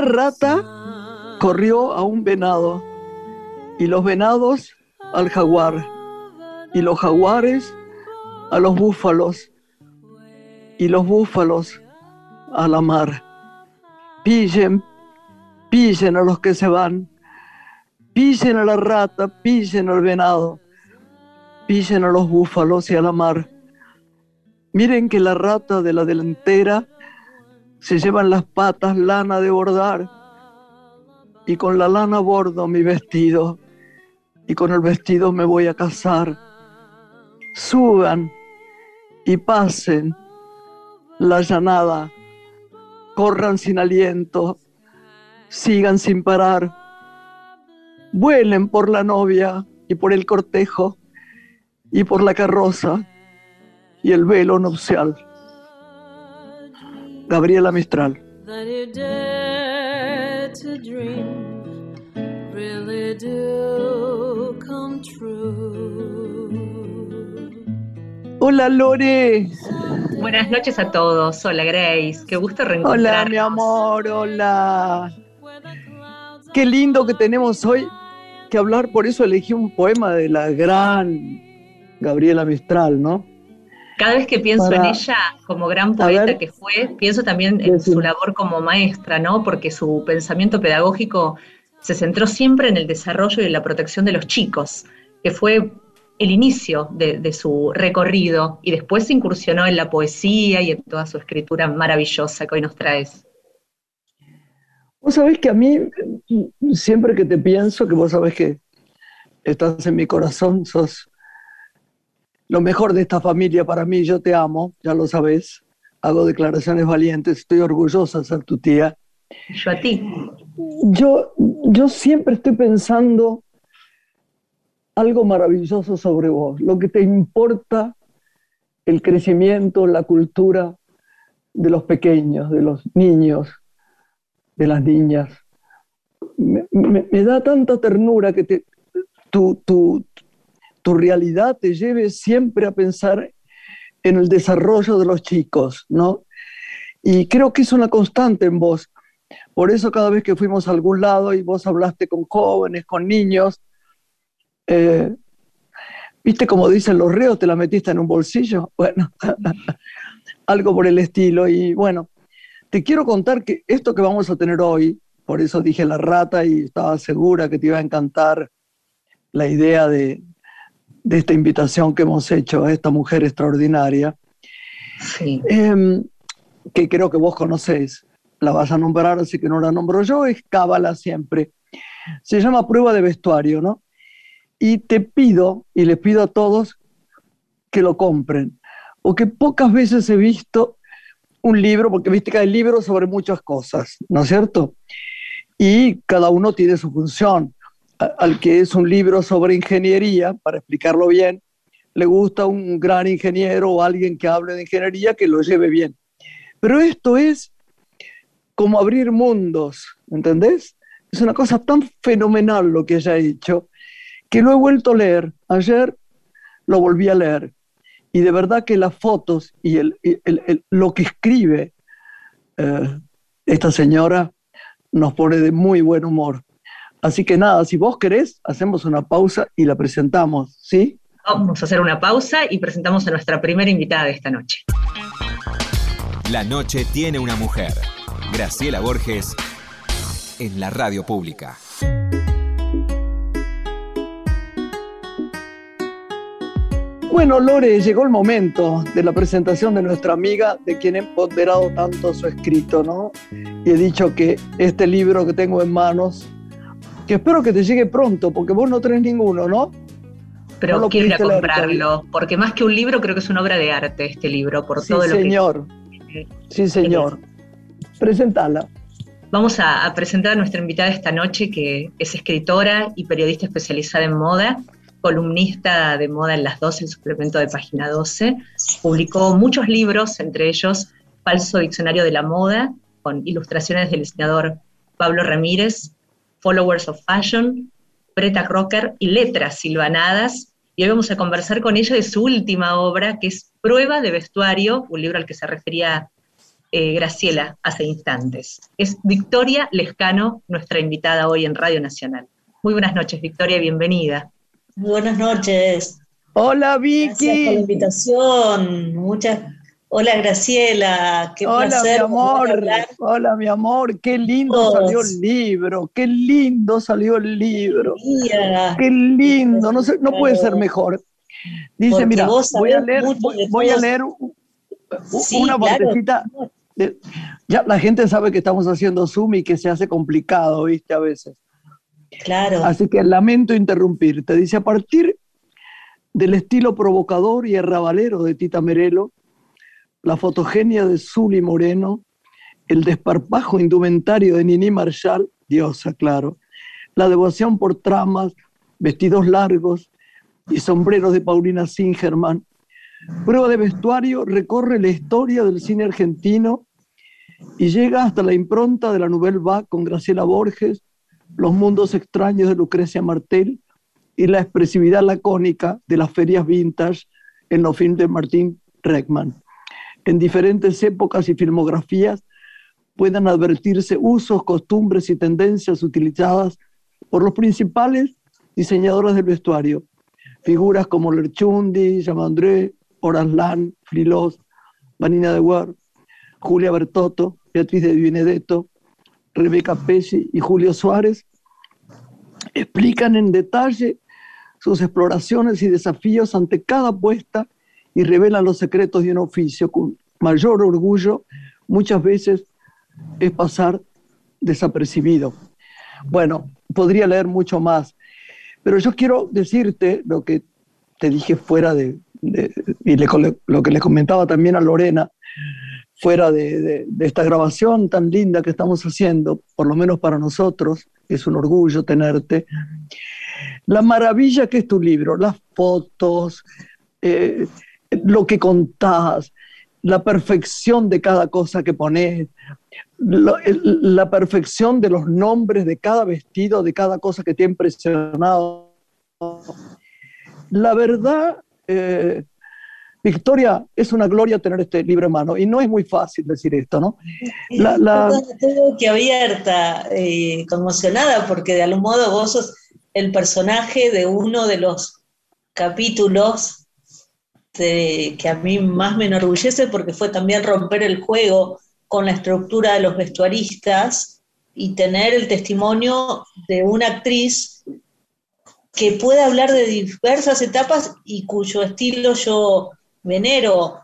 Rata corrió a un venado y los venados al jaguar y los jaguares a los búfalos y los búfalos a la mar. Pillen, pillen a los que se van, pillen a la rata, pillen al venado, pillen a los búfalos y a la mar. Miren que la rata de la delantera se llevan las patas lana de bordar. Y con la lana bordo mi vestido. Y con el vestido me voy a casar. Suban y pasen la llanada, corran sin aliento, sigan sin parar, vuelen por la novia y por el cortejo y por la carroza y el velo nupcial. Gabriela Mistral. Hola Lore. Buenas noches a todos. Hola Grace. Qué gusto reencontrarnos. Hola mi amor. Hola. Qué lindo que tenemos hoy que hablar. Por eso elegí un poema de la gran Gabriela Mistral, ¿no? Cada vez que pienso en ella como gran poeta que fue, pienso también en su labor como maestra, ¿no? Porque su pensamiento pedagógico se centró siempre en el desarrollo y la protección de los chicos, que fue el inicio de, su recorrido y después se incursionó en la poesía y en toda su escritura maravillosa que hoy nos traes. Vos sabés que a mí, siempre que te pienso, que vos sabés que estás en mi corazón, sos lo mejor de esta familia para mí, yo te amo, ya lo sabes, hago declaraciones valientes, estoy orgullosa de ser tu tía. Yo a ti. Yo, yo siempre estoy pensando algo maravilloso sobre vos, lo que te importa el crecimiento, la cultura de los pequeños, de los niños, de las niñas. Me, da tanta ternura que te, tu, tu, tu realidad te lleve siempre a pensar en el desarrollo de los chicos, ¿no? Y creo que es una constante en vos. Por eso cada vez que fuimos a algún lado y vos hablaste con jóvenes, con niños, eh, ¿viste como dicen los reos, te la metiste en un bolsillo? Bueno, algo por el estilo. Y bueno, te quiero contar que esto que vamos a tener hoy, por eso dije la rata y estaba segura que te iba a encantar la idea de, de esta invitación que hemos hecho a esta mujer extraordinaria, em, que creo que vos conocés, la vas a nombrar, así que no la nombro yo, es Cábala siempre. Se llama prueba de vestuario, ¿no? Y te pido, y les pido a todos que lo compren, porque pocas veces he visto un libro, porque viste que hay libros sobre muchas cosas, ¿no es cierto? Y cada uno tiene su función al que es un libro sobre ingeniería, para explicarlo bien, le gusta un gran ingeniero o alguien que hable de ingeniería que lo lleve bien. Pero esto es como abrir mundos, ¿entendés? Es una cosa tan fenomenal lo que ella ha hecho que lo he vuelto a leer. Ayer lo volví a leer. Y de verdad que las fotos y el, lo que escribe eh, esta señora nos pone de muy buen humor. Así que nada, si vos querés, hacemos una pausa y la presentamos, ¿sí? Vamos a hacer una pausa y presentamos a nuestra primera invitada de esta noche. La noche tiene una mujer. Graciela Borges en la radio pública. Bueno, Lore, llegó el momento de la presentación de nuestra amiga, de quien he ponderado tanto su escrito, ¿no? Y he dicho que este libro que tengo en manos que espero que te llegue pronto, porque vos no tenés ninguno, ¿no? Pero quiero ir a comprarlo, porque más que un libro, creo que es una obra de arte este libro, por todo lo señor. que... Sí, señor. Presentala. Vamos a, presentar a nuestra invitada esta noche, que es escritora y periodista especializada en moda, columnista de moda en Las 12, el suplemento de Página 12. Publicó muchos libros, entre ellos Falso Diccionario de la Moda, con ilustraciones del diseñador Pablo Ramírez, Followers of Fashion, Preta Rocker y Letras Silvanadas. Y hoy vamos a conversar con ella de su última obra, que es Prueba de Vestuario, un libro al que se refería eh, Graciela hace instantes. Es Victoria Lescano, nuestra invitada hoy en Radio Nacional. Muy buenas noches, Victoria, bienvenida. Muy buenas noches. Hola, Vicky. Gracias por la invitación. Muchas Hola Graciela, qué Hola, placer. mi amor. Hola, mi amor. Qué lindo salió el libro. Qué lindo salió el libro. Qué lindo. No, no puede ser mejor. Dice, mira, voy a leer, voy, a leer una partecita. ya la gente sabe que estamos haciendo Zoom y que se hace complicado, ¿viste? A veces. Claro. Así que lamento interrumpirte. Dice, a partir del estilo provocador y arrabalero de Tita Merelo, la fotogenia de Zully Moreno, el desparpajo indumentario de Nini Marshall, diosa, claro, la devoción por tramas, vestidos largos y sombreros de Paulina Singerman. Prueba de vestuario recorre la historia del cine argentino y llega hasta la impronta de la Nouvelle Vague con Graciela Borges, Los mundos extraños de Lucrecia Martel y la expresividad lacónica de las ferias vintage en los films de Martín Reckman en diferentes épocas y filmografías pueden advertirse usos, costumbres y tendencias utilizadas por los principales diseñadores del vestuario. Figuras como Lerchundi, Jamandré, Oraslan, Frilos, Vanina de Guer, Julia Bertotto, Beatriz de Benedetto, Rebeca Pesci y Julio Suárez explican en detalle sus exploraciones y desafíos ante cada apuesta y revelan los secretos de un oficio con mayor orgullo, muchas veces es pasar desapercibido. Bueno, podría leer mucho más, pero yo quiero decirte lo que te dije fuera de, y lo que le comentaba también a Lorena, fuera de, de, esta grabación tan linda que estamos haciendo, por lo menos para nosotros, es un orgullo tenerte. La maravilla que es tu libro, las fotos, eh, lo que contás, la perfección de cada cosa que pones, la perfección de los nombres de cada vestido, de cada cosa que te ha impresionado. La verdad, eh, Victoria, es una gloria tener este libro en mano y no es muy fácil decir esto, ¿no? La, la... Estoy que abierta, eh, conmocionada, porque de algún modo vos sos el personaje de uno de los capítulos este, que a mí más me enorgullece porque fue también romper el juego con la estructura de los vestuaristas y tener el testimonio de una actriz que puede hablar de diversas etapas y cuyo estilo yo venero,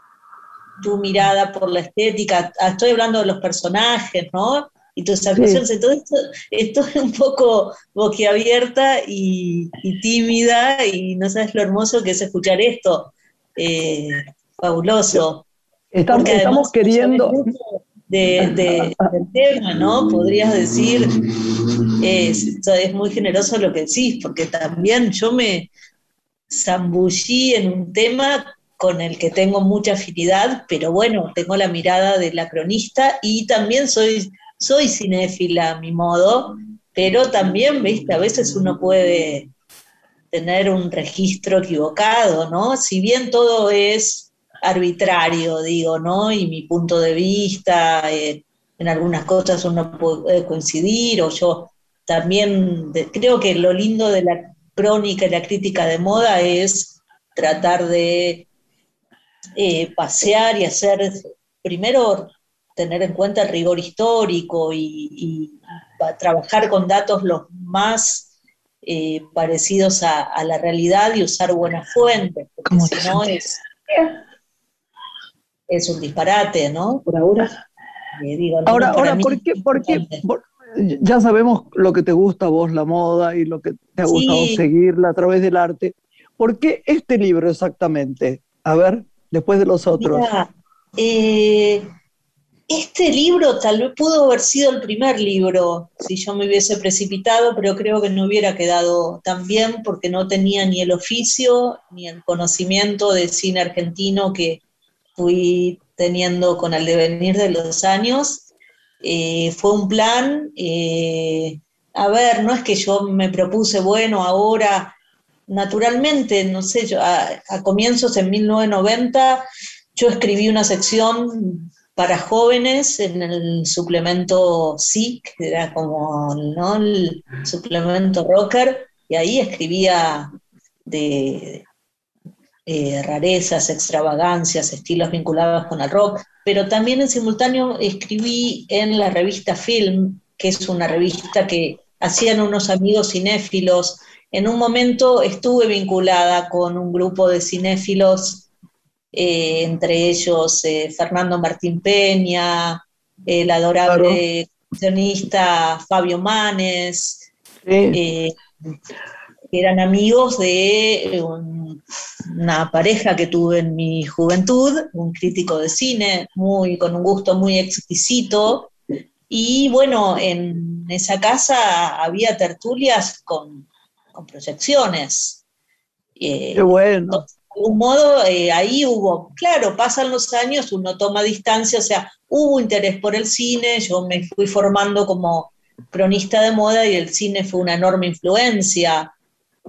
tu mirada por la estética, ah, estoy hablando de los personajes, ¿no? Y tus actuaciones, entonces estoy un poco boquiabierta y, y tímida y no sabes lo hermoso que es escuchar esto eh, fabuloso. Estamos, estamos queriendo... De, del tema, ¿no? Podrías decir, es, es muy generoso lo que decís, porque también yo me zambullí en un tema con el que tengo mucha afinidad, pero bueno, tengo la mirada de la cronista y también soy, soy cinéfila a mi modo, pero también, viste, a veces uno puede tener un registro equivocado, ¿no? Si bien todo es arbitrario, digo, ¿no? Y mi punto de vista, eh, en algunas cosas uno puede coincidir, o yo también creo que lo lindo de la crónica y la crítica de moda es tratar de eh, pasear y hacer, primero, tener en cuenta el rigor histórico y, y trabajar con datos los más eh, parecidos a, la realidad y usar buenas fuentes, porque si no es, es un disparate, ¿no? Por ahora. Eh, ahora, ahora ¿por qué? Por qué ya sabemos lo que te gusta a vos, la moda, y lo que te ha gustado seguirla a través del arte. ¿Por qué este libro exactamente? A ver, después de los otros. eh, este libro tal vez pudo haber sido el primer libro si yo me hubiese precipitado, pero creo que no hubiera quedado tan bien porque no tenía ni el oficio ni el conocimiento de cine argentino que fui teniendo con el devenir de los años. Eh, fue un plan, eh, a ver, no es que yo me propuse, bueno, ahora, naturalmente, no sé, yo a, a comienzos en 1990 yo escribí una sección para jóvenes en el suplemento SIC, que era como ¿no? el suplemento rocker, y ahí escribía de eh, rarezas, extravagancias, estilos vinculados con el rock, pero también en simultáneo escribí en la revista Film, que es una revista que hacían unos amigos cinéfilos. En un momento estuve vinculada con un grupo de cinéfilos, eh, entre ellos eh, Fernando Martín Peña, el adorable guionista Fabio Manes, que eran amigos de una pareja que tuve en mi juventud, un crítico de cine muy, con un gusto muy exquisito, y bueno, en esa casa había tertulias con, proyecciones. Eh, Qué bueno. Algún modo, eh, ahí hubo, claro, pasan los años, uno toma distancia, o sea, hubo interés por el cine, yo me fui formando como cronista de moda y el cine fue una enorme influencia.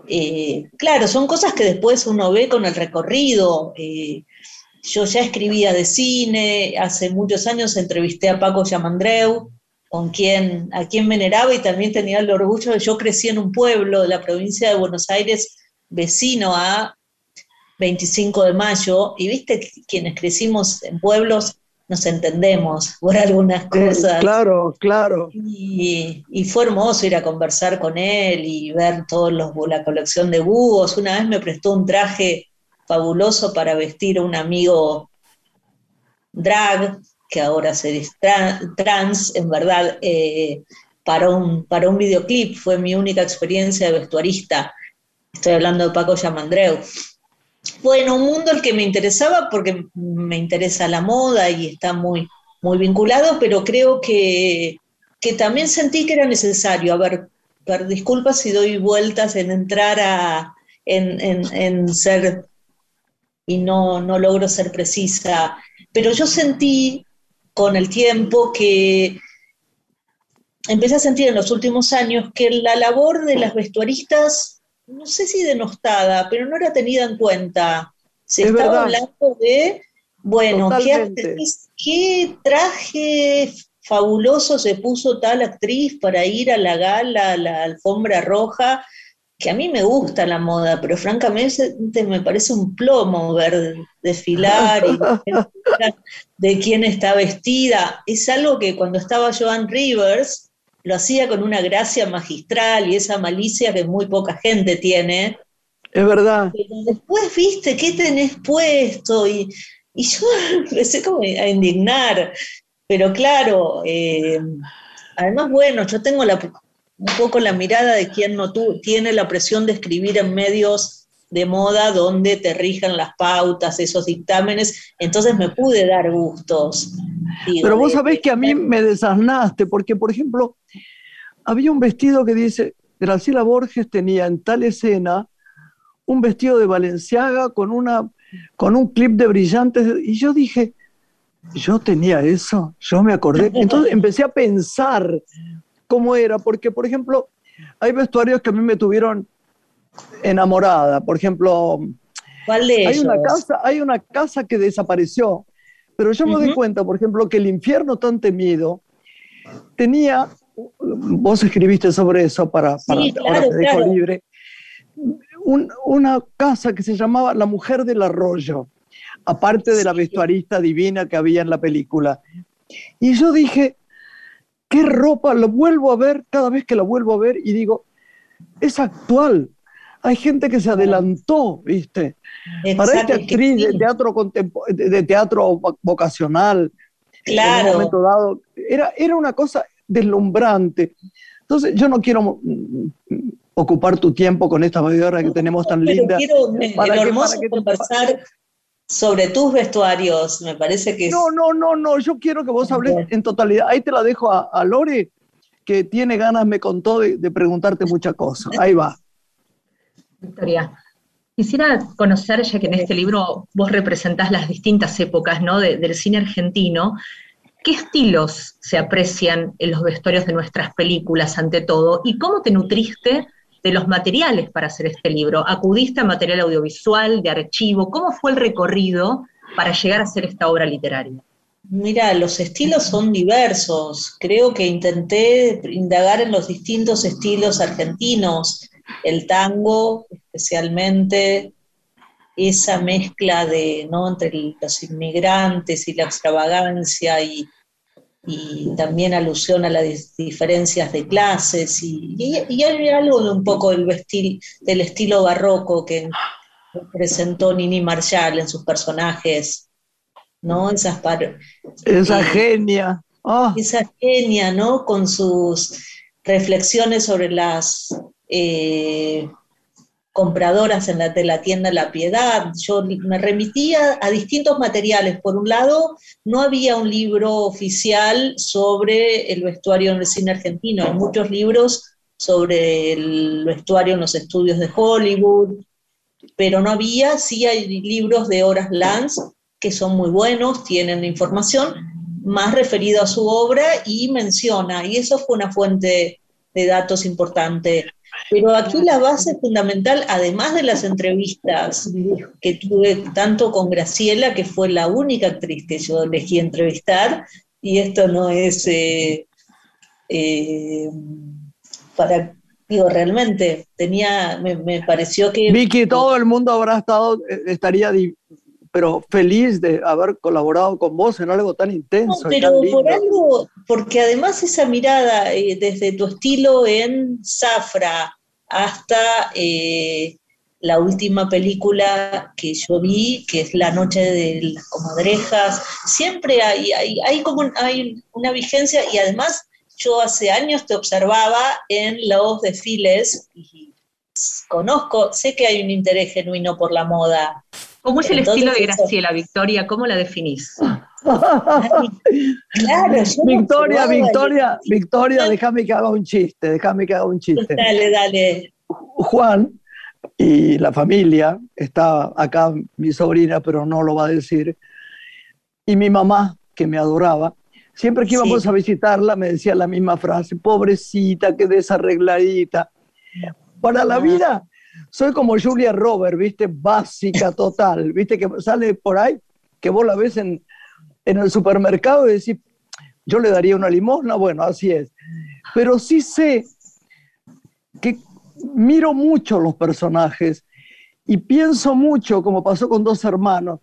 Eh, claro, son cosas que después uno ve con el recorrido. Yo ya escribía de cine, hace muchos años entrevisté a Paco Yamandreu, con quien, a quien veneraba y también tenía el orgullo de yo crecí en un pueblo de la provincia de Buenos Aires, vecino a 25 de mayo, y viste quienes crecimos en pueblos nos entendemos por algunas cosas. claro, claro. Y, fue hermoso ir a conversar con él y ver toda la colección de búhos. Una vez me prestó un traje fabuloso para vestir a un amigo drag, que ahora se trans, en verdad, eh, para, un, para un videoclip. Fue mi única experiencia de vestuarista. Estoy hablando de Paco Yamandreu. Bueno, un mundo el que me interesaba porque me interesa la moda y está muy, muy vinculado, pero creo que, también sentí que era necesario. A ver, disculpas si doy vueltas en entrar a, en, en ser y no, no logro ser precisa, pero yo sentí con el tiempo que empecé a sentir en los últimos años que la labor de las vestuaristas, no sé si denostada, pero no era tenida en cuenta. Se estaba hablando de, bueno, ¿qué, traje fabuloso se puso tal actriz para ir a la gala, a la alfombra roja? que a mí me gusta la moda, pero francamente me parece un plomo ver desfilar y de quién está vestida. Es algo que cuando estaba Joan Rivers lo hacía con una gracia magistral y esa malicia que muy poca gente tiene. Es verdad. Pero después, viste, ¿qué tenés puesto? Y, yo empecé como a indignar. Pero claro, eh, además, bueno, yo tengo la un poco la mirada de quien no tiene la presión de escribir en medios de moda donde te rijan las pautas, esos dictámenes, entonces me pude dar gustos. Pero vos sabés que a mí me desasnaste, porque por ejemplo, había un vestido que dice, Graciela Borges tenía en tal escena un vestido de Valenciaga con, una, con un clip de brillantes, y yo dije, yo tenía eso, yo me acordé. Entonces empecé a pensar cómo era, porque, por ejemplo, hay vestuarios que a mí me tuvieron enamorada. Por ejemplo, Hay una, casa, hay una casa que desapareció, pero yo me doy cuenta, por ejemplo, que el infierno tan temido tenía, vos escribiste sobre eso para, para ahora te dejo libre, una casa que se llamaba La Mujer del Arroyo, aparte de la vestuarista divina que había en la película. Y yo dije, qué ropa, lo vuelvo a ver cada vez que la vuelvo a ver y digo, es actual. Hay gente que se adelantó, ¿viste? Para esta actriz de teatro, de teatro vocacional, claro. en un momento dado, era, era una cosa deslumbrante. Entonces, yo no quiero mm, ocupar tu tiempo con esta hora que tenemos tan linda. Quiero, para hermoso conversar sobre tus vestuarios, me parece que... No, no, no, no, yo quiero que vos hables en totalidad. Ahí te la dejo a, Lore, que tiene ganas, me contó, de, preguntarte muchas cosas. Ahí va. Victoria, quisiera conocer, ya que en este libro vos representás las distintas épocas ¿no? del cine argentino, ¿qué estilos se aprecian en los vestuarios de nuestras películas ante todo? ¿Y cómo te nutriste de los materiales para hacer este libro. ¿Acudiste a material audiovisual, de archivo? ¿Cómo fue el recorrido para llegar a hacer esta obra literaria? Mira, los estilos son diversos. Creo que intenté indagar en los distintos estilos argentinos, el tango especialmente, esa mezcla de, ¿no? entre los inmigrantes y la extravagancia y, también alusión a las diferencias de clases y, y, hay algo de un poco del, vestir, del estilo barroco que presentó Nini Marshall en sus personajes ¿no? Esas esa eh, genia. Esa genia, ¿no? Con sus reflexiones sobre las eh, compradoras en la, de la tienda La Piedad. Yo me remitía a distintos materiales. Por un lado, no había un libro oficial sobre el vestuario en el cine argentino. Hay muchos libros sobre el vestuario en los estudios de Hollywood, pero no había, sí hay libros de Horas Lance que son muy buenos, tienen información más referida a su obra y menciona, y eso fue una fuente de datos importante. Pero aquí la base fundamental, además de las entrevistas que tuve tanto con Graciela, que fue la única actriz que yo elegí entrevistar, y esto no es eh, eh, para, digo, realmente tenía, me, me, pareció que... Vicky, todo el mundo habrá estado, eh, estaría pero feliz de haber colaborado con vos en algo tan intenso. No, pero por algo, porque además esa mirada eh, desde tu estilo en Zafra hasta eh, la última película que yo vi, que es La Noche de las Comadrejas, siempre hay, hay, hay como hay una vigencia y además yo hace años te observaba en los desfiles y conozco, sé que hay un interés genuino por la moda, ¿Cómo es el estilo de Graciela, Victoria? ¿Cómo la definís? Claro, Victoria, Victoria, Victoria, déjame que haga un chiste, déjame que haga un chiste. Dale, dale. Juan y la familia, está acá mi sobrina, pero no lo va a decir, y mi mamá, que me adoraba, siempre que íbamos a visitarla me decía la misma frase, pobrecita, qué desarregladita. Para la vida soy como Julia Robert, ¿viste? Básica total, ¿viste? Que sale por ahí, que vos la ves en, en el supermercado y decís, yo le daría una limosna, bueno, así es. Pero sí sé que miro mucho los personajes y pienso mucho, como pasó con dos hermanos,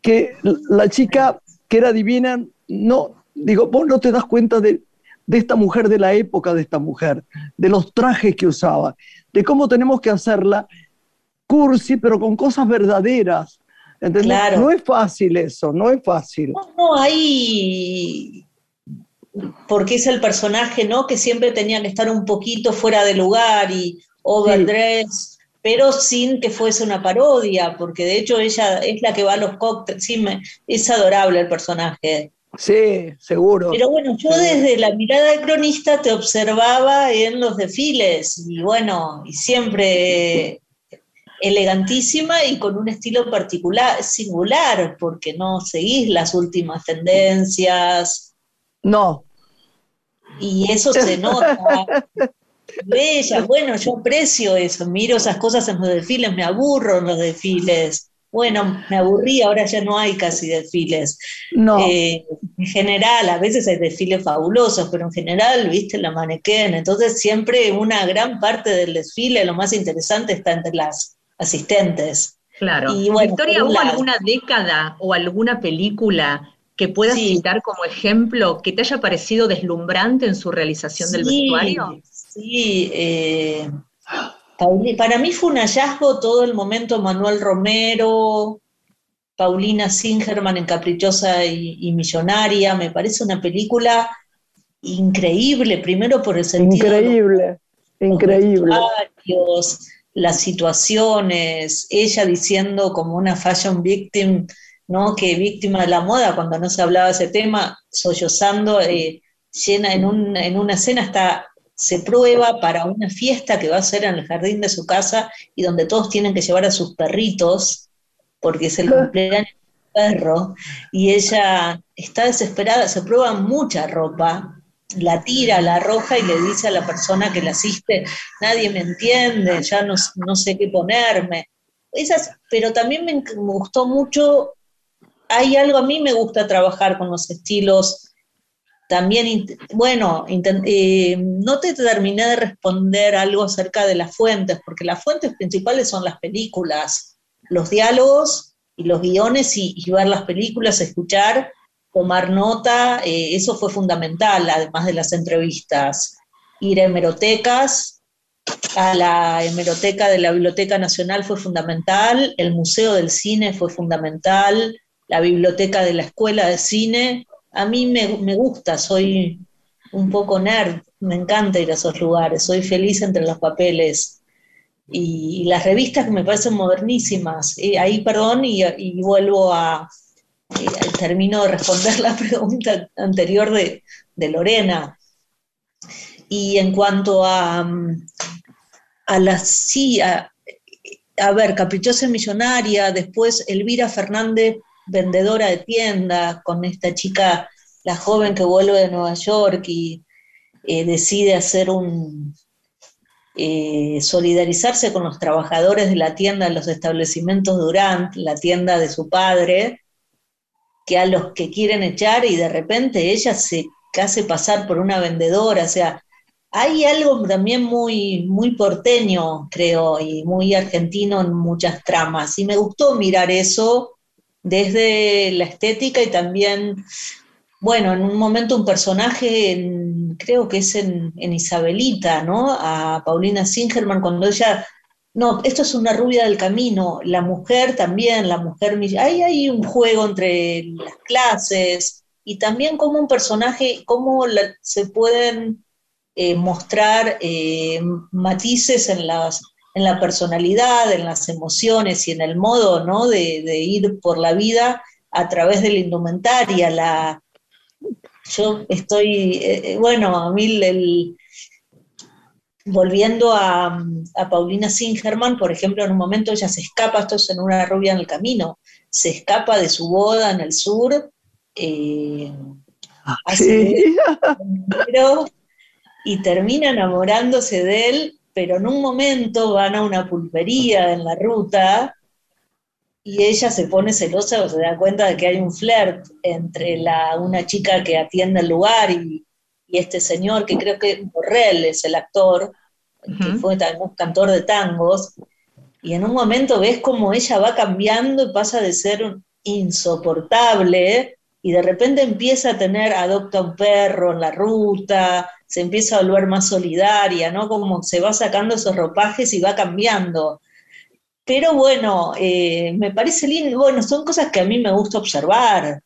que la chica que era divina, no, digo, vos no te das cuenta de, de esta mujer, de la época de esta mujer, de los trajes que usaba de cómo tenemos que hacerla cursi, pero con cosas verdaderas. No es fácil eso, no es fácil. No, no, hay. Porque es el personaje, ¿no? Que siempre tenía que estar un poquito fuera de lugar y overdress, pero sin que fuese una parodia, porque de hecho ella es la que va a los cócteles. Sí, es adorable el personaje. Sí, seguro. Pero bueno, yo desde la mirada de cronista te observaba en los desfiles y bueno, y siempre elegantísima y con un estilo particular, singular, porque no seguís las últimas tendencias. No. Y eso se nota. Bella, bueno, yo aprecio eso, miro esas cosas en los desfiles, me aburro en los desfiles. Bueno, me aburrí, ahora ya no hay casi desfiles. No. Eh, en general, a veces hay desfiles fabulosos, pero en general, viste, la manequén. Entonces, siempre una gran parte del desfile, lo más interesante, está entre las asistentes. Claro. Y Victoria, ¿hubo alguna década o alguna película que puedas citar como ejemplo que te haya parecido deslumbrante en su realización del vestuario? Sí, eh, para mí fue un hallazgo todo el momento Manuel Romero, Paulina Singerman en Caprichosa y, Millonaria. Me parece una película increíble, primero por el sentido. Increíble, increíble. Las situaciones, ella diciendo como una fashion victim, ¿no? que víctima de la moda, cuando no se hablaba de ese tema, sollozando, eh, llena en, en una escena está se prueba para una fiesta que va a ser en el jardín de su casa y donde todos tienen que llevar a sus perritos, porque es el cumpleaños del perro, y ella está desesperada, se prueba mucha ropa, la tira, la arroja y le dice a la persona que la asiste, nadie me entiende, ya no, no sé qué ponerme. Esas, pero también me, gustó mucho hay algo, a mí me gusta trabajar con los estilos también, bueno, eh, no te terminé de responder algo acerca de las fuentes, porque las fuentes principales son las películas, los diálogos y los guiones y, ver las películas, escuchar, tomar nota, eh, eso fue fundamental, además de las entrevistas. Ir a hemerotecas, a la hemeroteca de la Biblioteca Nacional fue fundamental, el Museo del Cine fue fundamental, la biblioteca de la Escuela de Cine a mí me, gusta, soy un poco nerd, me encanta ir a esos lugares, soy feliz entre los papeles. Y, las revistas que me parecen modernísimas. ahí, perdón, y, vuelvo a, termino de responder la pregunta anterior de, Lorena. Y en cuanto a, a las, sí, a, ver, Caprichosa Millonaria, después Elvira Fernández vendedora de tienda, con esta chica, la joven que vuelve de Nueva York y eh, decide hacer un, eh, solidarizarse con los trabajadores de la tienda de los establecimientos Durant, la tienda de su padre, que a los que quieren echar y de repente ella se hace pasar por una vendedora, o sea, hay algo también muy, muy porteño, creo, y muy argentino en muchas tramas, y me gustó mirar eso desde la estética y también, bueno, en un momento un personaje, creo que es en, Isabelita, ¿no? A Paulina Singerman, cuando ella, no, esto es una rubia del camino, la mujer también, la mujer, ahí hay un juego entre las clases y también como un personaje, cómo se pueden eh, mostrar eh, matices en las en la personalidad, en las emociones y en el modo ¿no? de, ir por la vida a través de la indumentaria. Yo estoy, eh, bueno, a mí el, volviendo a, Paulina Singerman, por ejemplo, en un momento ella se escapa, esto es en una rubia en el camino, se escapa de su boda en el sur, eh, ah, y termina enamorándose de él pero en un momento van a una pulpería en la ruta y ella se pone celosa o se da cuenta de que hay un flirt entre la, una chica que atiende el lugar y, este señor, que creo que Borrell es el actor, que fue también un cantor de tangos, y en un momento ves como ella va cambiando y pasa de ser insoportable y de repente empieza a tener, adopta un perro en la ruta, se empieza a volver más solidaria, ¿no? Como se va sacando esos ropajes y va cambiando. Pero bueno, eh, me parece lindo, bueno, son cosas que a mí me gusta observar.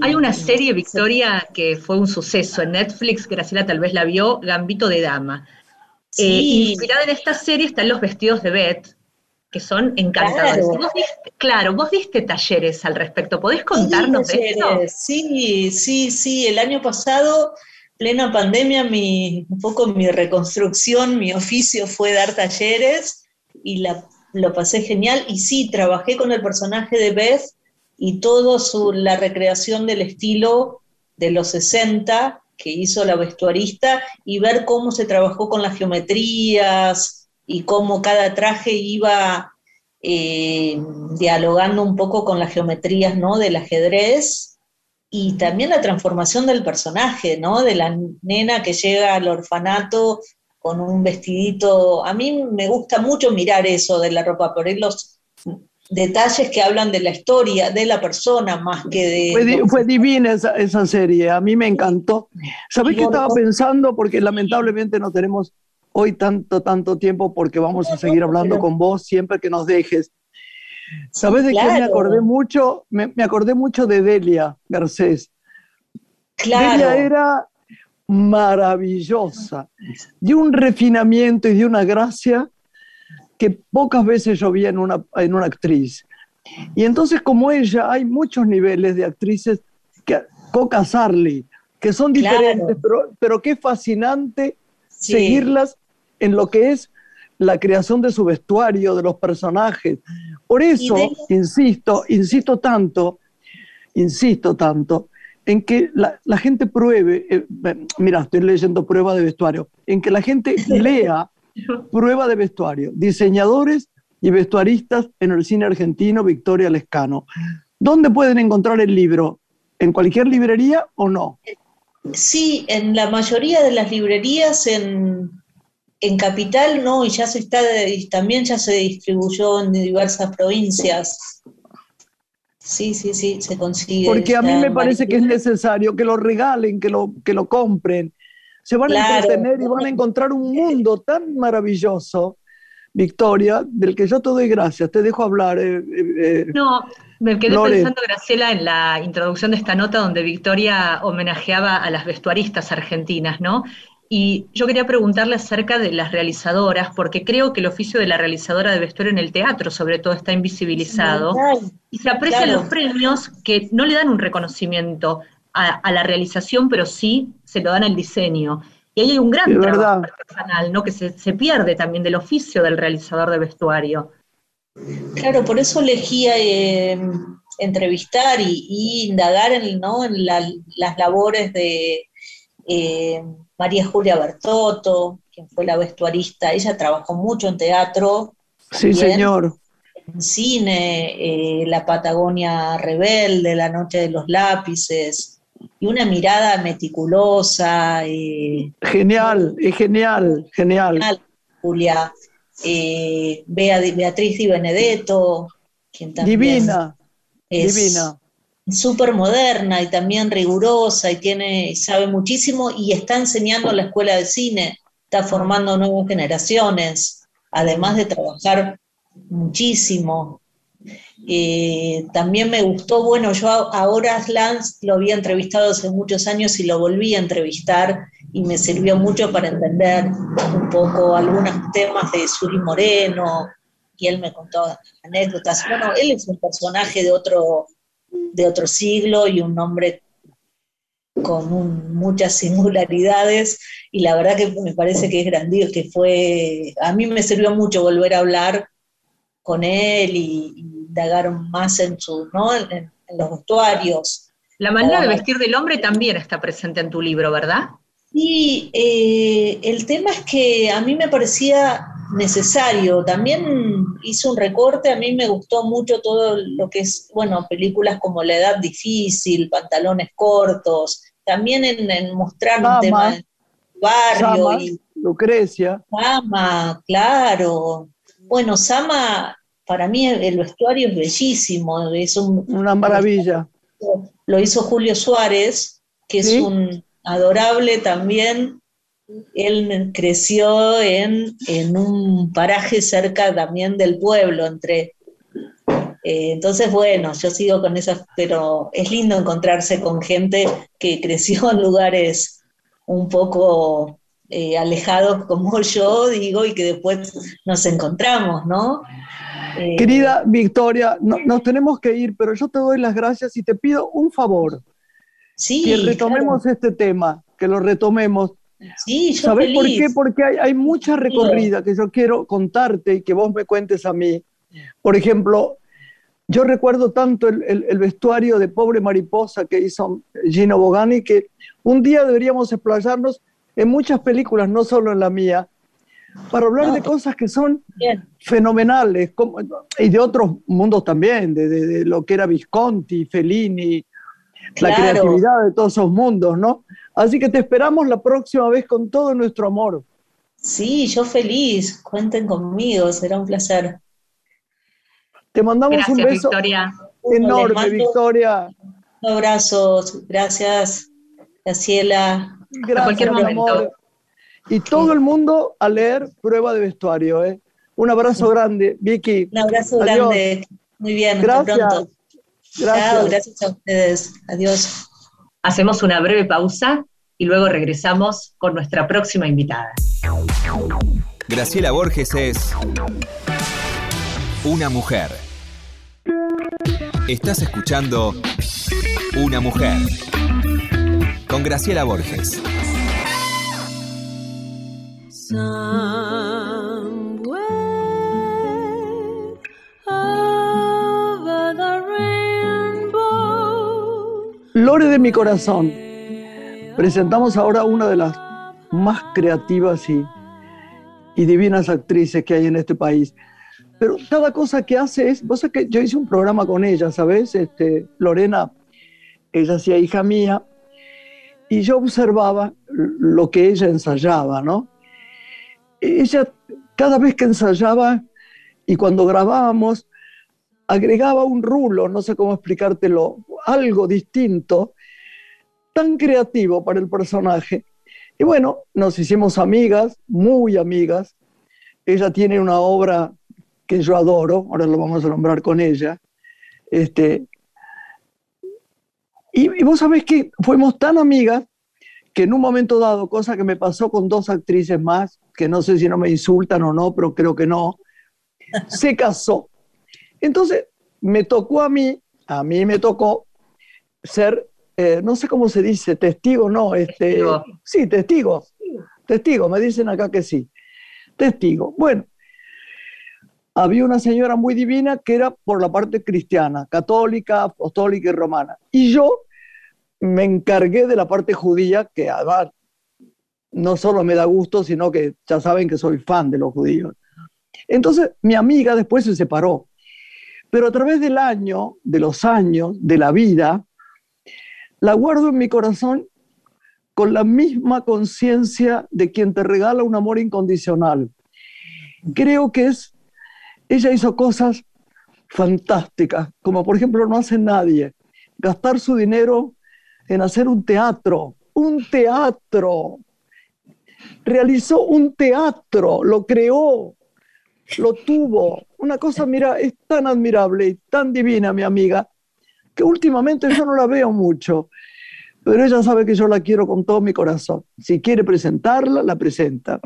Hay una serie, Victoria, que fue un suceso en Netflix, Graciela tal vez la vio, Gambito de Dama. Eh, inspirada en esta serie están los vestidos de Beth, que son encantadores. Claro. Vos diste, talleres al respecto, ¿podés contarnos de eso? Sí, sí, sí, el año pasado, plena pandemia, mi, un poco mi reconstrucción, mi oficio fue dar talleres y la, lo pasé genial. Y sí, trabajé con el personaje de Beth y toda la recreación del estilo de los 60 que hizo la vestuarista y ver cómo se trabajó con las geometrías, y cómo cada traje iba eh, dialogando un poco con las geometrías ¿no? del ajedrez y también la transformación del personaje, ¿no? de la nena que llega al orfanato con un vestidito. A mí me gusta mucho mirar eso de la ropa, por ahí los detalles que hablan de la historia, de la persona, más que de... Fue, divina esa, esa, serie, a mí me encantó. ¿Sabés qué estaba pensando? Porque lamentablemente no tenemos hoy tanto, tanto tiempo porque vamos a seguir hablando con vos siempre que nos dejes. ¿Sabes de qué me acordé mucho? Me, acordé mucho de Delia Garcés. Claro. Delia era maravillosa, de un refinamiento y de una gracia que pocas veces yo vi en una, en una actriz. Y entonces, como ella, hay muchos niveles de actrices, que, Coca Sarli, que son diferentes, pero, pero qué fascinante seguirlas en lo que es la creación de su vestuario, de los personajes. Por eso, insisto, insisto tanto, insisto tanto, en que la, gente pruebe, eh, mira, estoy leyendo prueba de vestuario, en que la gente lea prueba de vestuario, diseñadores y vestuaristas en el cine argentino, Victoria Lescano. ¿Dónde pueden encontrar el libro? ¿En cualquier librería o no? Sí, en la mayoría de las librerías en, en Capital no, y ya se está, también ya se distribuyó en diversas provincias. Sí, sí, sí, se consigue. Porque a mí me parece que es necesario que lo regalen, que lo, que lo compren. Se van a entretener y van a encontrar un mundo tan maravilloso, Victoria, del que yo te doy gracias. Te dejo hablar. Eh, eh, eh, no, me quedé pensando, Graciela, en la introducción de esta nota donde Victoria homenajeaba a las vestuaristas argentinas, ¿no? Y yo quería preguntarle acerca de las realizadoras, porque creo que el oficio de la realizadora de vestuario en el teatro, sobre todo, está invisibilizado. y se aprecian los premios que no le dan un reconocimiento a, la realización, pero sí se lo dan al diseño. Y ahí hay un gran trabajo personal, ¿no? Que se, pierde también del oficio del realizador de vestuario. Claro, por eso elegía eh, entrevistar y, indagar en, ¿no? en las labores de eh, María Julia Bertotto, quien fue la vestuarista, ella trabajó mucho en teatro. Sí, señor. En cine, eh, La Patagonia Rebelde, La Noche de los Lápices, y una mirada meticulosa. Eh, genial, es genial, genial. Julia. Eh, Beatriz Di Benedetto, quien también. Divina, divina súper moderna y también rigurosa y tiene, sabe muchísimo y está enseñando en la escuela de cine, está formando nuevas generaciones, además de trabajar muchísimo. Eh, también me gustó, bueno, yo ahora Lance lo había entrevistado hace muchos años y lo volví a entrevistar y me sirvió mucho para entender un poco algunos temas de Suri Moreno y él me contó anécdotas. Bueno, él es un personaje de otro, de otro siglo y un nombre con muchas singularidades y la verdad que me parece que es grandioso, que fue, a mí me sirvió mucho volver a hablar con él y, indagar más en, su, ¿no? en, los vestuarios. La manera de vestir del hombre también está presente en tu libro, ¿verdad? Sí, eh, el tema es que a mí me parecía necesario. También hice un recorte, a mí me gustó mucho todo lo que es, bueno, películas como La Edad Difícil, Pantalones Cortos, también en, mostrar un tema del barrio. y, Lucrecia. Sama, claro. Bueno, Sama, para mí el vestuario es bellísimo, es una maravilla. Lo hizo Julio Suárez, que es un adorable también él creció en, un paraje cerca también del pueblo, entre... Eh, entonces, bueno, yo sigo con esas, pero es lindo encontrarse con gente que creció en lugares un poco eh, alejados como yo, digo, y que después nos encontramos, ¿no? Eh, Querida Victoria, nos tenemos que ir, pero yo te doy las gracias y te pido un favor. Sí, que retomemos este tema, que lo retomemos. Sí, ¿Sabes por qué? Porque hay, mucha recorrida que yo quiero contarte y que vos me cuentes a mí. Por ejemplo, yo recuerdo tanto el, vestuario de Pobre Mariposa que hizo Gino Bogani que un día deberíamos explayarnos en muchas películas, no solo en la mía, para hablar de cosas que son fenomenales y de otros mundos también, de, lo que era Visconti, Fellini, la creatividad de todos esos mundos, ¿no? Así que te esperamos la próxima vez con todo nuestro amor. Sí, yo feliz. Cuenten conmigo, será un placer. Te mandamos un beso enorme, Victoria. Un abrazo, gracias, Graciela. Gracias, cualquier momento. Y todo el mundo a leer prueba de vestuario. ¿eh? Un abrazo grande, Vicky. Un abrazo grande. Muy bien, gracias. pronto. Gracias. gracias a ustedes. Adiós. Hacemos una breve pausa y luego regresamos con nuestra próxima invitada. Graciela Borges es una mujer. Estás escuchando Una mujer con Graciela Borges. Lore de mi corazón. Presentamos ahora una de las más creativas y, divinas actrices que hay en este país. pero cada cosa que hace es, vos que yo hice un programa con ella, ¿sabes? Este, Lorena, ella hacía hija mía, y yo observaba lo que ella ensayaba, ¿no? Ella, cada vez que ensayaba y cuando grabábamos, agregaba un rulo, no sé cómo explicártelo, algo distinto, tan creativo para el personaje. Y bueno, nos hicimos amigas, muy amigas. Ella tiene una obra que yo adoro, ahora lo vamos a nombrar con ella. Este, y, vos sabés que fuimos tan amigas que en un momento dado, cosa que me pasó con dos actrices más, que no sé si no me insultan o no, pero creo que no, se casó. Entonces, me tocó a mí, a mí me tocó ser, eh, no sé cómo se dice, testigo, no, este, testigo. sí, testigo, testigo, me dicen acá que sí, testigo. Bueno, había una señora muy divina que era por la parte cristiana, católica, apostólica y romana. Y yo me encargué de la parte judía, que además no solo me da gusto, sino que ya saben que soy fan de los judíos. Entonces mi amiga después se separó, pero a través del año, de los años, de la vida, la guardo en mi corazón con la misma conciencia de quien te regala un amor incondicional. Creo que es ella hizo cosas fantásticas, como por ejemplo no hace nadie, gastar su dinero en hacer un teatro, un teatro. Realizó un teatro, lo creó, lo tuvo. Una cosa, mira, es tan admirable y tan divina, mi amiga, que últimamente yo no la veo mucho, pero ella sabe que yo la quiero con todo mi corazón. Si quiere presentarla, la presenta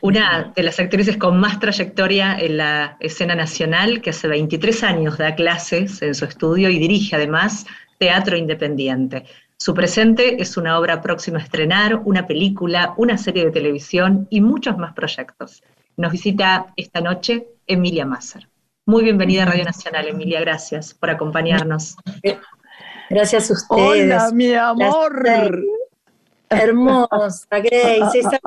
una de las actrices con más trayectoria en la escena nacional, que hace 23 años da clases en su estudio y dirige además teatro independiente. Su presente es una obra próxima a estrenar, una película, una serie de televisión y muchos más proyectos. Nos visita esta noche Emilia Masser. Muy bienvenida a Radio Nacional, Emilia, gracias por acompañarnos. Gracias a ustedes. Hola, mi amor. Hermosa, Grace, esa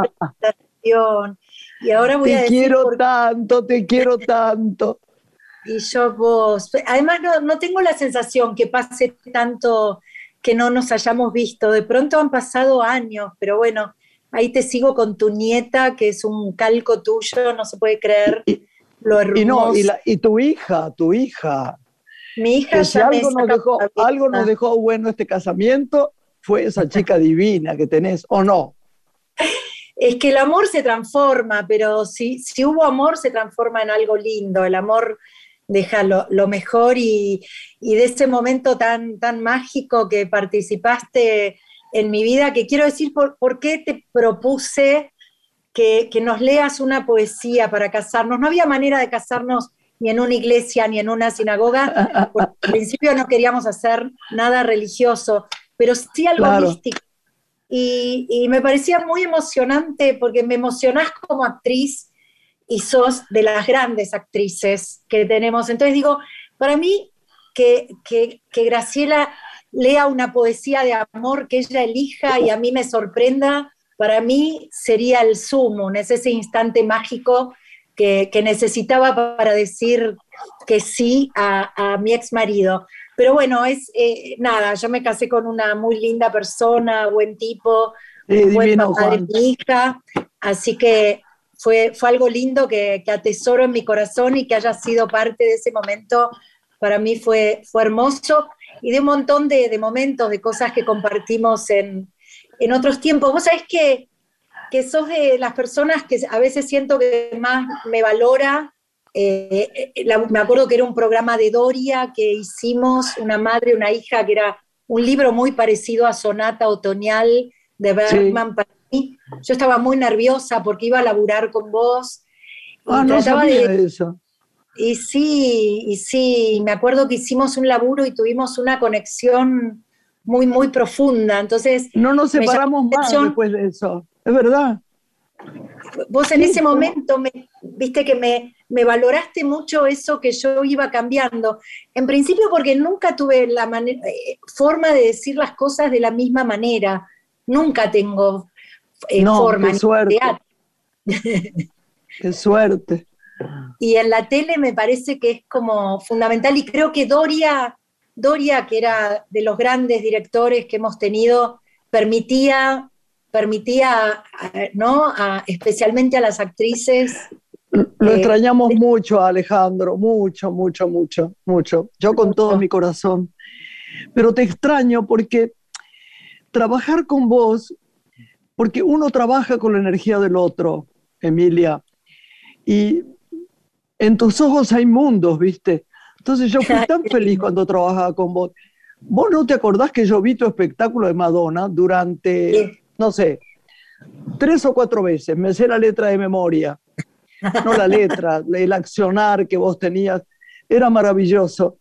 y ahora voy te a decir. Te quiero tanto, te quiero tanto. Y yo vos. Además, no, tengo la sensación que pase tanto que no nos hayamos visto. De pronto han pasado años, pero bueno, ahí te sigo con tu nieta, que es un calco tuyo, no se puede creer lo hermoso. Y, no, y, tu hija, tu hija. Mi hija si algo, nos dejó, algo nos dejó bueno este casamiento, fue esa chica divina que tenés, ¿o no? es que el amor se transforma, pero si, si hubo amor se transforma en algo lindo, el amor deja lo, mejor y, de ese momento tan, tan mágico que participaste en mi vida, que quiero decir por, qué te propuse que, nos leas una poesía para casarnos. No había manera de casarnos ni en una iglesia ni en una sinagoga, porque al principio no queríamos hacer nada religioso, pero sí algo místico y, me parecía muy emocionante porque me emocionás como actriz y sos de las grandes actrices que tenemos. Entonces digo, para mí que, que, Graciela lea una poesía de amor que ella elija y a mí me sorprenda, para mí sería el sumo, es ese instante mágico que, que necesitaba para decir que sí a, a mi ex marido. Pero bueno, es eh, nada, yo me casé con una muy linda persona, buen tipo, buen de mi hija, así que fue, fue algo lindo que, atesoro en mi corazón y que haya sido parte de ese momento, para mí fue, fue hermoso y de un montón de, momentos, de cosas que compartimos en, otros tiempos. Vos sabés que, que sos de las personas que a veces siento que más me valora. Eh, eh, me acuerdo que era un programa de Doria que hicimos, una madre, una hija, que era un libro muy parecido a Sonata Otoñal de Bergman para mí. Yo estaba muy nerviosa porque iba a laburar con vos. Ah, no sabía de, eso. Y sí, y sí, me acuerdo que hicimos un laburo y tuvimos una conexión muy, muy profunda. Entonces. No nos separamos más después de eso, es verdad. Vos en ese momento me, viste que me, me valoraste mucho eso que yo iba cambiando. En principio porque nunca tuve la eh, forma de decir las cosas de la misma manera. Nunca tengo eh, forma. Qué suerte. qué suerte. y en la tele me parece que es como fundamental y creo que Doria, Doria, que era de los grandes directores que hemos tenido, permitía, permitía ¿no? especialmente a las actrices. Lo eh, extrañamos mucho, Alejandro, mucho, mucho, mucho, mucho. Yo con todo mi corazón. Pero te extraño porque trabajar con vos, porque uno trabaja con la energía del otro, Emilia, y en tus ojos hay mundos, ¿viste? Entonces yo fui tan feliz cuando trabajaba con vos. ¿Vos no te acordás que yo vi tu espectáculo de Madonna durante, no sé, tres o cuatro veces? Me sé la letra de memoria. No la letra, el accionar que vos tenías. Era maravilloso.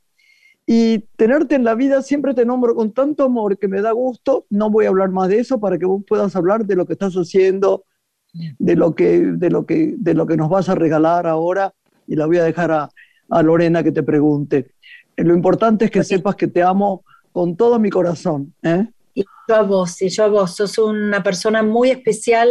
Y tenerte en la vida siempre te nombro con tanto amor que me da gusto. No voy a hablar más de eso para que vos puedas hablar de lo que estás haciendo, de lo que, de lo que, de lo que nos vas a regalar ahora. Y la voy a dejar a, a Lorena que te pregunte. Lo importante es que sepas que te amo con todo mi corazón. ¿eh? Y yo a vos, y yo a vos. Sos una persona muy especial,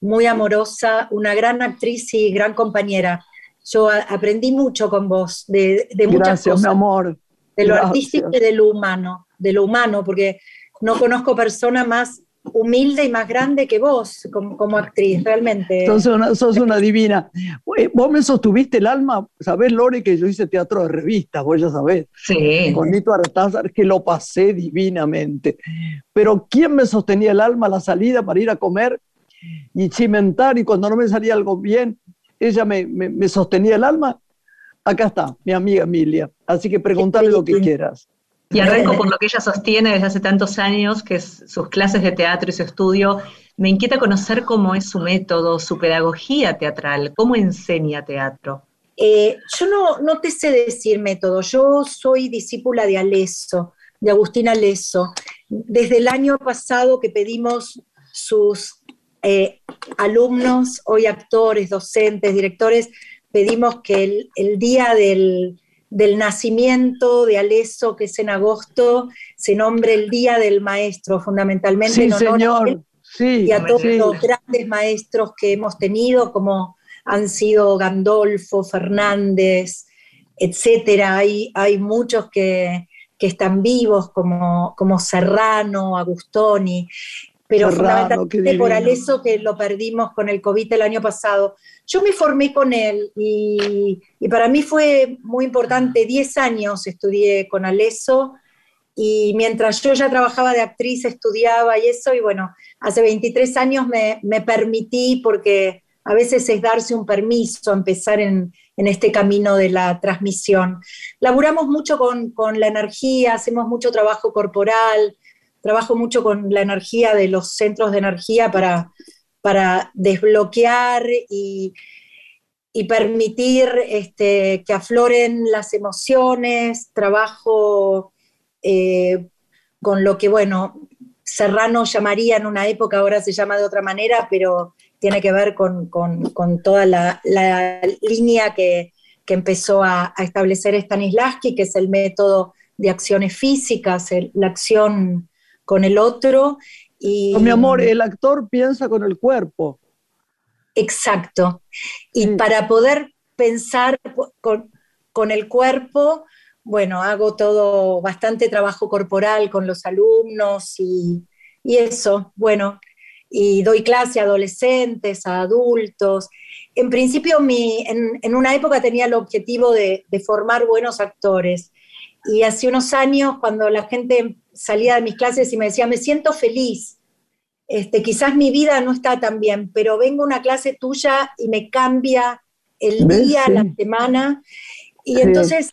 muy amorosa, una gran actriz y gran compañera. Yo aprendí mucho con vos, de, de muchas Gracias, cosas. mi amor. De lo artístico y de lo humano, de lo humano, porque no conozco persona más humilde y más grande que vos como, actriz, realmente. Sos una, sos una divina. Vos me sostuviste el alma, sabés, Lore, que yo hice teatro de revistas, vos ya sabés. Sí. Con Nito Artázar, que lo pasé divinamente. Pero ¿quién me sostenía el alma a la salida para ir a comer y cimentar? Y cuando no me salía algo bien, ella me, me, sostenía el alma. Acá está, mi amiga Emilia. Así que pregúntale lo que quieras. Y arranco por lo que ella sostiene desde hace tantos años, que es sus clases de teatro y su estudio. Me inquieta conocer cómo es su método, su pedagogía teatral, cómo enseña teatro. Eh, yo no, no te sé decir método, yo soy discípula de Aleso, de Agustín Aleso. Desde el año pasado que pedimos sus eh, alumnos, hoy actores, docentes, directores, pedimos que el, el día del, del nacimiento de Aleso, que es en agosto, se nombre el Día del Maestro, fundamentalmente. Sí, señor. Sí, y a todos los grandes maestros que hemos tenido, como han sido Gandolfo, Fernández, etcétera. Hay, hay muchos que, están vivos, como, como Serrano, Agustoni pero fundamentalmente por Aleso que lo perdimos con el COVID el año pasado. Yo me formé con él y, para mí fue muy importante, 10 años estudié con Aleso y mientras yo ya trabajaba de actriz, estudiaba y eso, y bueno, hace 23 años me, me permití, porque a veces es darse un permiso, empezar en, en este camino de la transmisión. Laburamos mucho con, con la energía, hacemos mucho trabajo corporal, trabajo mucho con la energía de los centros de energía para, para desbloquear y, permitir este, que afloren las emociones, trabajo eh, con lo que, bueno, Serrano llamaría en una época, ahora se llama de otra manera, pero tiene que ver con, toda la, línea que, empezó a, a, establecer Stanislavski, que es el método de acciones físicas, la acción con el otro. Y, mi amor, el actor piensa con el cuerpo. Exacto. Y para poder pensar con, el cuerpo, bueno, hago todo, bastante trabajo corporal con los alumnos y, eso, bueno, y doy clase a adolescentes, a adultos. En principio, mi, en, una época tenía el objetivo de, de, formar buenos actores. Y hace unos años, cuando la gente salía de mis clases y me decía, me siento feliz, este, quizás mi vida no está tan bien, pero vengo a una clase tuya y me cambia el día, la semana. Y entonces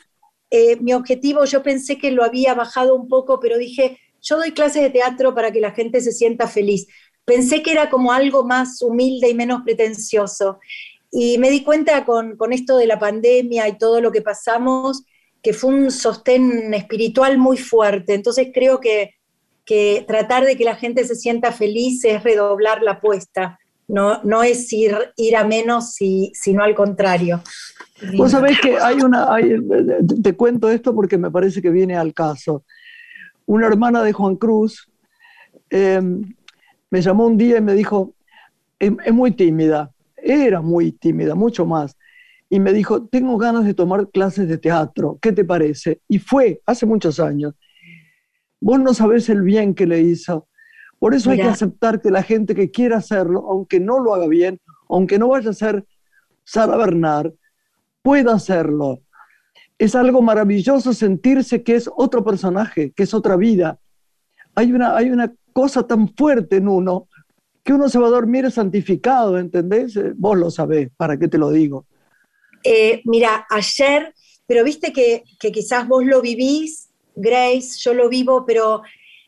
eh, mi objetivo, yo pensé que lo había bajado un poco, pero dije, yo doy clases de teatro para que la gente se sienta feliz. Pensé que era como algo más humilde y menos pretencioso. Y me di cuenta con, con esto de la pandemia y todo lo que pasamos, que fue un sostén espiritual muy fuerte. Entonces creo que, que tratar de que la gente se sienta feliz es redoblar la apuesta, no, no es ir, ir a menos, sino al contrario. Vos sabés que hay una, te cuento esto porque me parece que viene al caso. Una hermana de Juan Cruz em, me llamó un día y me dijo, es muy tímida, era muy tímida, mucho más. Y me dijo, tengo ganas de tomar clases de teatro, ¿qué te parece? Y fue hace muchos años. Vos no sabés el bien que le hizo. Por eso hay que aceptar que la gente que quiera hacerlo, aunque no lo haga bien, aunque no vaya a ser Sara Bernard, pueda hacerlo. Es algo maravilloso sentirse que es otro personaje, que es otra vida. Hay una, hay una cosa tan fuerte en uno que uno se va a dormir santificado, ¿entendés? Vos lo sabés, ¿para qué te lo digo? Eh, mira, ayer, pero viste que, quizás vos lo vivís, Grace, yo lo vivo, pero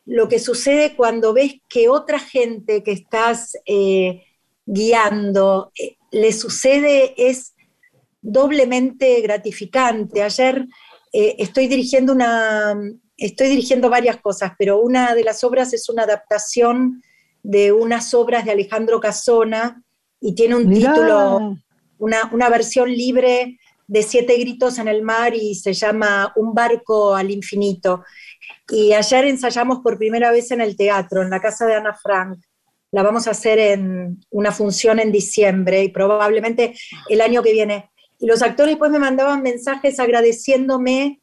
lo que sucede cuando ves que otra gente que estás eh, guiando eh, le sucede es doblemente gratificante. Ayer estoy dirigiendo una, estoy dirigiendo varias cosas, pero una de las obras es una adaptación de unas obras de Alejandro Casona y tiene un título una, versión libre de Siete Gritos en el Mar y se llama Un barco al infinito. Y ayer ensayamos por primera vez en el teatro, en la casa de Ana Frank. La vamos a hacer en una función en diciembre y probablemente el año que viene. Y los actores pues me mandaban mensajes agradeciéndome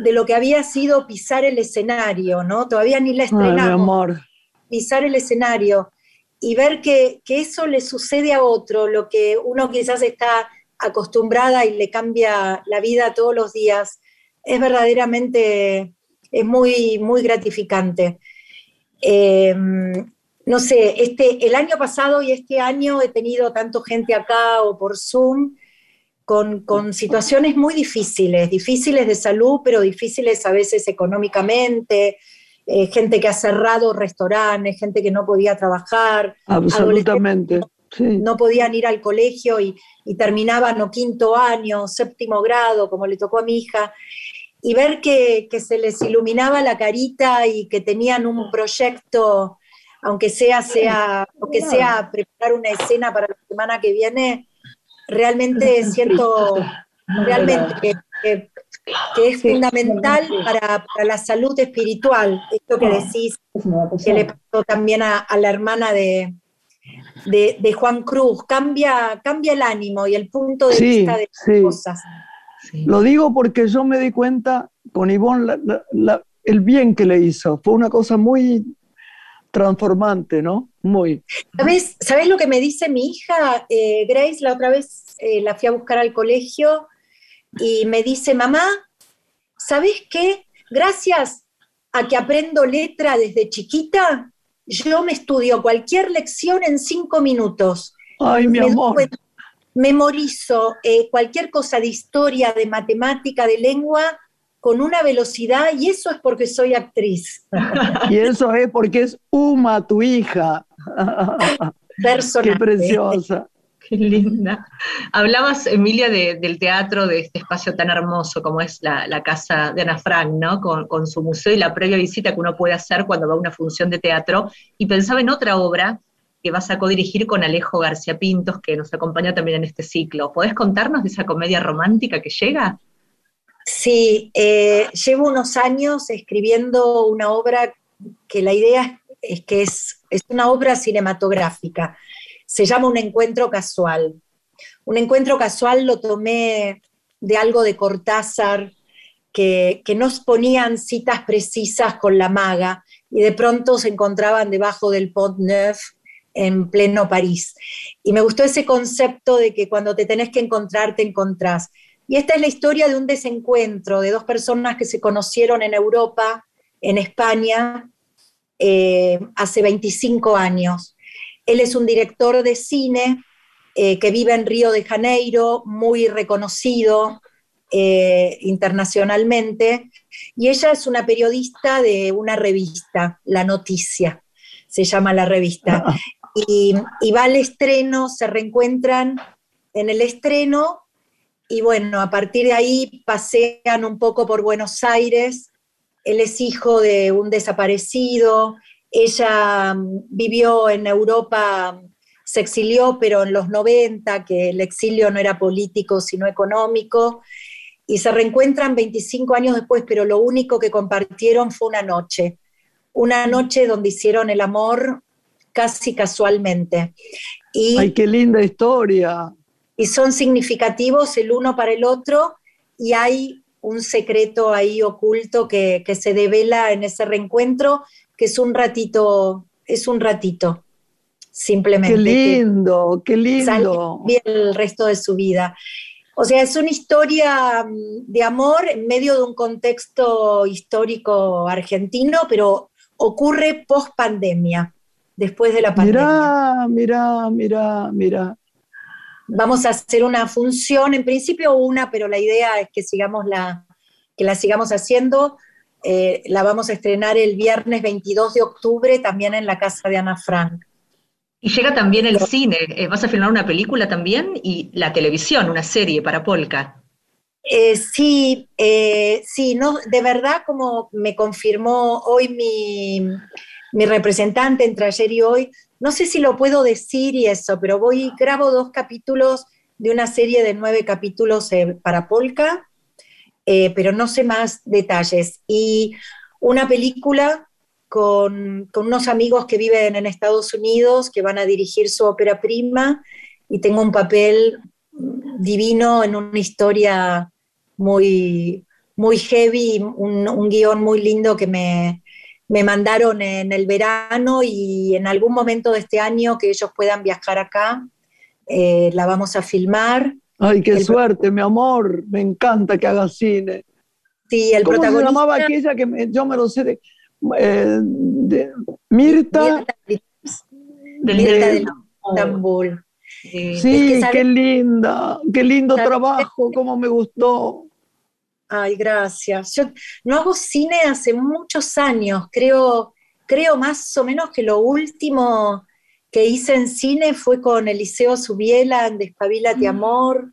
de lo que había sido pisar el escenario, ¿no? Todavía ni la estrenamos. amor. Pisar el escenario y ver que, eso le sucede a otro, lo que uno quizás está acostumbrada y le cambia la vida todos los días, es verdaderamente, es muy, muy gratificante. Eh, no sé, este, el año pasado y este año he tenido tanto gente acá o por Zoom con, con, situaciones muy difíciles, difíciles de salud, pero difíciles a veces económicamente, eh, gente que ha cerrado restaurantes, gente que no podía trabajar. Absolutamente. No podían ir al colegio y, terminaban o quinto año, séptimo grado, como le tocó a mi hija, y ver que, se les iluminaba la carita y que tenían un proyecto, aunque sea, sea, aunque sea preparar una escena para la semana que viene, realmente siento realmente que, que es fundamental para, la salud espiritual. Esto que decís, que le pasó también a, la hermana de, de, Juan Cruz, cambia, cambia el ánimo y el punto de vista de las cosas. Lo digo porque yo me di cuenta con Ivonne el bien que le hizo. Fue una cosa muy transformante, ¿no? Muy. ¿Sabes, ¿Sabes lo que me dice mi hija, eh, Grace? La otra vez eh, la fui a buscar al colegio y me dice, mamá, ¿sabes qué? Gracias a que aprendo letra desde chiquita, yo me estudio cualquier lección en cinco minutos. Ay, mi amor. memorizo eh, cualquier cosa de historia, de matemática, de lengua, con una velocidad, y eso es porque soy actriz. y eso es porque es Uma, tu hija. Qué preciosa. Qué linda. Hablabas, Emilia, del teatro, de este espacio tan hermoso como es la, casa de Ana Frank, ¿no? Con, su museo y la previa visita que uno puede hacer cuando va a una función de teatro. Y pensaba en otra obra que vas a codirigir con Alejo García Pintos, que nos acompaña también en este ciclo. ¿Podés contarnos de esa comedia romántica que llega? Sí, eh, llevo unos años escribiendo una obra que la idea es que es, es una obra cinematográfica se llama un encuentro casual. Un encuentro casual lo tomé de algo de Cortázar, que, que nos ponían citas precisas con la maga y de pronto se encontraban debajo del Pont Neuf en pleno París. Y me gustó ese concepto de que cuando te tenés que encontrar, te encontrás. Y esta es la historia de un desencuentro de dos personas que se conocieron en Europa, en España, eh, hace 25 años. Él es un director de cine eh, que vive en Río de Janeiro, muy reconocido eh, internacionalmente, y ella es una periodista de una revista, La Noticia, se llama la revista. Y, y va al estreno, se reencuentran en el estreno, y bueno, a partir de ahí pasean un poco por Buenos Aires. Él es hijo de un desaparecido, ella mm, vivió en Europa, se exilió, pero en los 90, que el exilio no era político, sino económico, y se reencuentran 25 años después, pero lo único que compartieron fue una noche, una noche donde hicieron el amor casi casualmente. Y, ¡Ay, qué linda historia! y son significativos el uno para el otro y hay un secreto ahí oculto que, que se devela en ese reencuentro, que es un ratito, es un ratito, simplemente. Qué lindo, qué lindo. Bien el resto de su vida. O sea, es una historia mm, de amor en medio de un contexto histórico argentino, pero ocurre post pandemia, después de la pandemia. Mirá, mirá, mirá, mirá. Vamos a hacer una función, en principio una, pero la idea es que sigamos la, que la sigamos haciendo. Eh, la vamos a estrenar el viernes 22 de octubre también en la casa de Ana Frank. Y llega también el cine, eh, vas a filmar una película también y la televisión, una serie para Polka. Eh, sí, sí, no, de verdad como me confirmó hoy mi, mi, representante entre ayer y hoy, no sé si lo puedo decir y eso, pero voy, grabo dos capítulos de una serie de nueve capítulos para Polka, pero no sé más detalles. Y una película con, unos amigos que viven en Estados Unidos, que van a dirigir su ópera prima, y tengo un papel divino en una historia muy, muy heavy, un, guion muy lindo que me, mandaron en el verano y en algún momento de este año que ellos puedan viajar acá, eh, la vamos a filmar. Ay, qué suerte, mi amor, me encanta que hagas cine. Sí, el ¿Cómo protagonista. se llamaba aquella que yo me lo sé de, eh, de Mirta. de Mirta de Estambul. Sí, qué linda, qué lindo trabajo, cómo me gustó. Ay, gracias. Yo no hago cine hace muchos años, creo, creo más o menos que lo último que hice en cine fue con Eliseo Subiela en Despabilate Amor,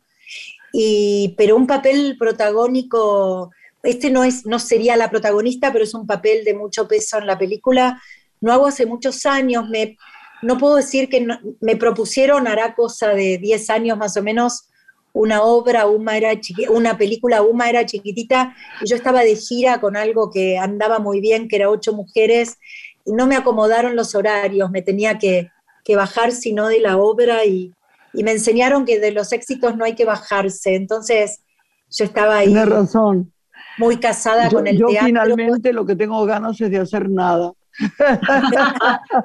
y, pero un papel protagónico este no, es, no sería la protagonista, pero es un papel de mucho peso en la película. No hago hace muchos años, me, no puedo decir que me propusieron, hará cosa de 10 años más o menos, una obra, Uma era una película, Uma era chiquitita, y yo estaba de gira con algo que andaba muy bien, que era Ocho Mujeres, y no me acomodaron los horarios, me tenía que, que bajar sino de la obra, y, y, me enseñaron que de los éxitos no hay que bajarse, entonces yo estaba ahí. Tienes razón muy casada con el yo teatro. Yo finalmente lo que tengo ganas es de hacer nada.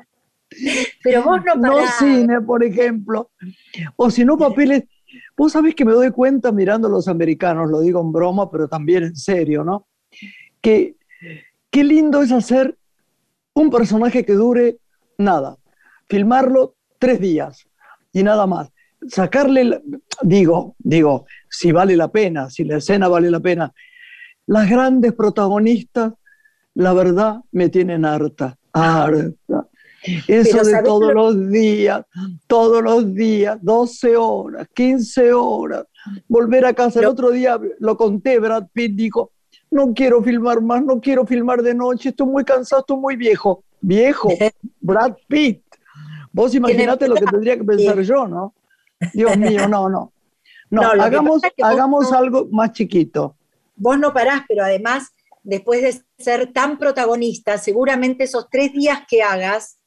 Pero vos no No parás. cine, por ejemplo. O si no, papeles. Vos sabés que me doy cuenta mirando a los americanos, lo digo en broma, pero también en serio, ¿no? Que qué lindo es hacer un personaje que dure nada. Filmarlo tres días y nada más. Sacarle, digo, digo, si vale la pena, si la escena vale la pena, las grandes protagonistas, la verdad, me tienen harta, harta. Eso de todos lo... los días, todos los días, 12 horas, 15 horas, volver a casa. El otro día lo conté, Brad Pitt dijo, no quiero filmar más, no quiero filmar de noche, estoy muy cansado, estoy muy viejo. Viejo, Brad Pitt. Vos imaginate lo que tendría que pensar yo, ¿no? Dios mío, no, no. No, no hagamos, hagamos no... algo más chiquito vos no parás, pero además, después de ser tan protagonista, seguramente esos tres días que hagas,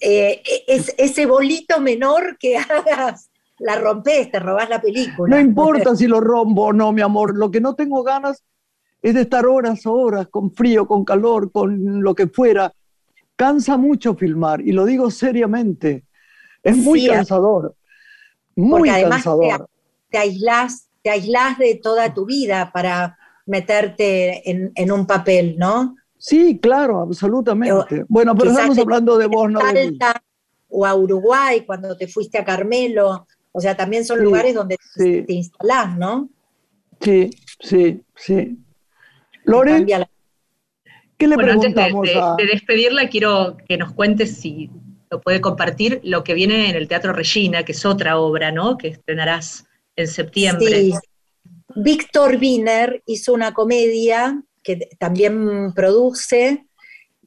eh, es, ese bolito menor que hagas, la rompes, te robás la película. No importa si lo rompo o no, mi amor, lo que no tengo ganas es de estar horas, horas, con frío, con calor, con lo que fuera. Cansa mucho filmar, y lo digo seriamente. Es muy sí, cansador, muy cansador. Te, te aislás te aislás de toda tu vida para meterte en, en un papel, ¿no? Sí, claro, absolutamente. Pero, bueno, pero estamos hablando de vos, no de mí. O a Uruguay, cuando te fuiste a Carmelo. O sea, también son sí, lugares donde sí. te instalás, ¿no? Sí, sí, sí. Lore, ¿qué le bueno, preguntamos antes de, a... de, de despedirla, quiero que nos cuentes si lo puede compartir lo que viene en el Teatro Regina, que es otra obra, ¿no? Que estrenarás en septiembre. Sí. Víctor Wiener hizo una comedia que también produce,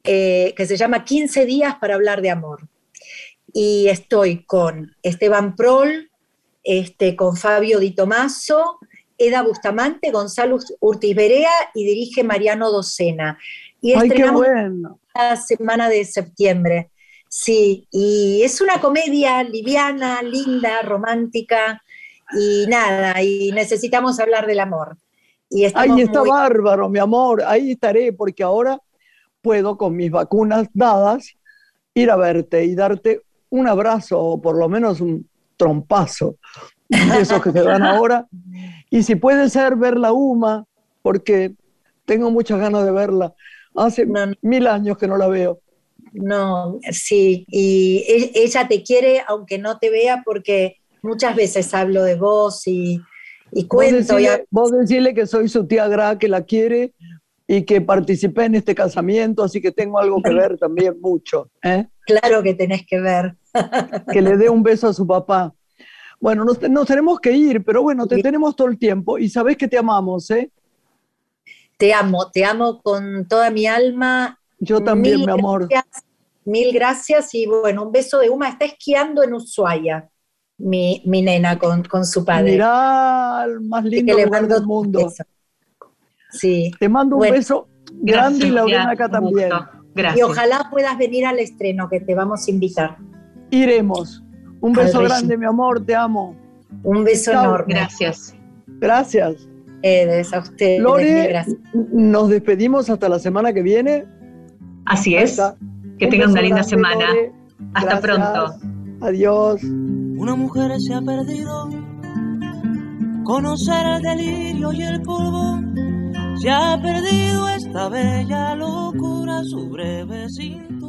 eh, que se llama 15 días para hablar de amor. Y estoy con Esteban Prol, este, con Fabio Di Tomaso, Eda Bustamante, Gonzalo Urtiz Berea y dirige Mariano Docena. Y Ay, qué estrenamos bueno. la semana de septiembre. Sí, y es una comedia liviana, linda, romántica, y nada, y necesitamos hablar del amor. Y ahí está bárbaro, mi amor, ahí estaré, porque ahora puedo con mis vacunas dadas ir a verte y darte un abrazo o por lo menos un trompazo de esos que se dan ahora. Y si puede ser ver la UMA, porque tengo muchas ganas de verla. Hace mil años que no la veo. No, sí, y e, ella te quiere aunque no te vea porque muchas veces hablo de vos y, y cuento. Vos decirle, que soy su tía Gra, que la quiere y que participé en este casamiento, así que tengo algo que ver también mucho. ¿eh? Claro que tenés que ver. que le dé un beso a su papá. Bueno, nos, tenemos que ir, pero bueno, te tenemos todo el tiempo y sabes que te amamos, ¿eh? Te amo, te amo con toda mi alma. Yo también, mi amor. mil gracias y bueno, un beso de Uma. Está esquiando en Ushuaia, mi, nena con, su padre. Mirá, el más lindo lugar del mundo. Sí. Te mando un beso grande y Lorena acá también. Gracias. Y ojalá puedas venir al estreno, que te vamos a invitar. Iremos. Un beso grande, mi amor, te amo. Un beso enorme. Gracias. Gracias. A ustedes. Lore, nos despedimos hasta la semana que viene. Así es. Que tengan una linda semana. Hasta pronto. Adiós. Una mujer se ha perdido. Conocer el delirio y el polvo. Se ha perdido esta bella locura, su breve sin